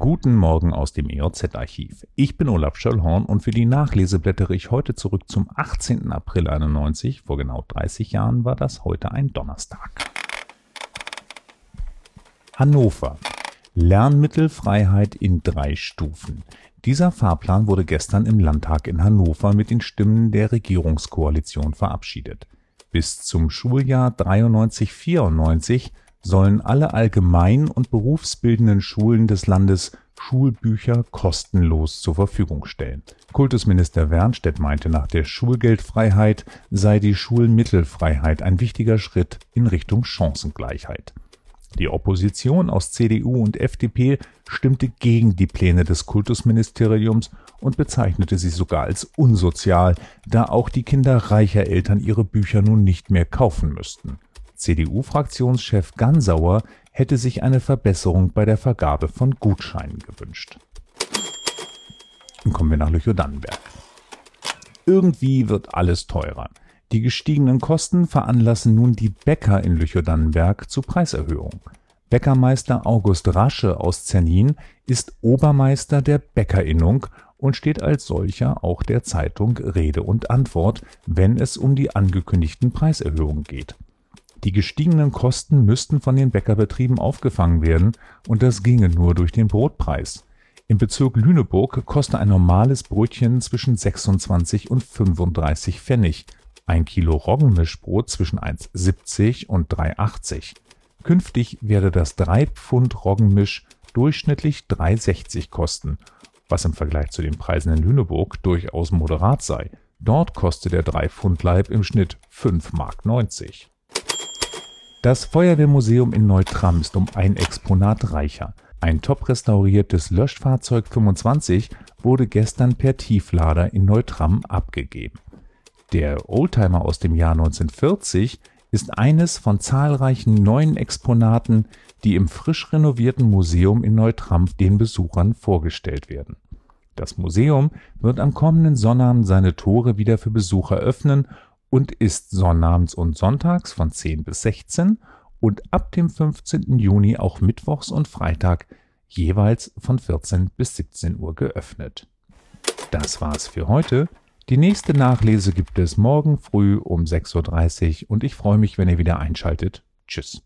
Guten Morgen aus dem EOZ-Archiv. Ich bin Olaf Schöllhorn und für die Nachlese blättere ich heute zurück zum 18. April 91. Vor genau 30 Jahren war das heute ein Donnerstag. Hannover. Lernmittelfreiheit in drei Stufen. Dieser Fahrplan wurde gestern im Landtag in Hannover mit den Stimmen der Regierungskoalition verabschiedet. Bis zum Schuljahr 93-94 sollen alle allgemein und berufsbildenden Schulen des Landes Schulbücher kostenlos zur Verfügung stellen. Kultusminister Wernstedt meinte, nach der Schulgeldfreiheit sei die Schulmittelfreiheit ein wichtiger Schritt in Richtung Chancengleichheit. Die Opposition aus CDU und FDP stimmte gegen die Pläne des Kultusministeriums und bezeichnete sie sogar als unsozial, da auch die Kinder reicher Eltern ihre Bücher nun nicht mehr kaufen müssten. CDU-Fraktionschef Gansauer hätte sich eine Verbesserung bei der Vergabe von Gutscheinen gewünscht. Dann kommen wir nach Lüchow-Dannenberg. Irgendwie wird alles teurer. Die gestiegenen Kosten veranlassen nun die Bäcker in Lüchow-Dannenberg zu Preiserhöhungen. Bäckermeister August Rasche aus Zernin ist Obermeister der Bäckerinnung und steht als solcher auch der Zeitung Rede und Antwort, wenn es um die angekündigten Preiserhöhungen geht. Die gestiegenen Kosten müssten von den Bäckerbetrieben aufgefangen werden, und das ginge nur durch den Brotpreis. Im Bezirk Lüneburg koste ein normales Brötchen zwischen 26 und 35 Pfennig, ein Kilo Roggenmischbrot zwischen 1,70 und 3,80. Künftig werde das 3 Pfund Roggenmisch durchschnittlich 3,60 kosten, was im Vergleich zu den Preisen in Lüneburg durchaus moderat sei. Dort koste der 3 Pfund Leib im Schnitt 5,90 Mark. Das Feuerwehrmuseum in Neutram ist um ein Exponat reicher. Ein top restauriertes Löschfahrzeug 25 wurde gestern per Tieflader in Neutram abgegeben. Der Oldtimer aus dem Jahr 1940 ist eines von zahlreichen neuen Exponaten, die im frisch renovierten Museum in Neutram den Besuchern vorgestellt werden. Das Museum wird am kommenden Sonnabend seine Tore wieder für Besucher öffnen und ist sonnabends und sonntags von 10 bis 16 und ab dem 15. Juni auch mittwochs und Freitag jeweils von 14 bis 17 Uhr geöffnet. Das war's für heute. Die nächste Nachlese gibt es morgen früh um 6.30 Uhr und ich freue mich, wenn ihr wieder einschaltet. Tschüss.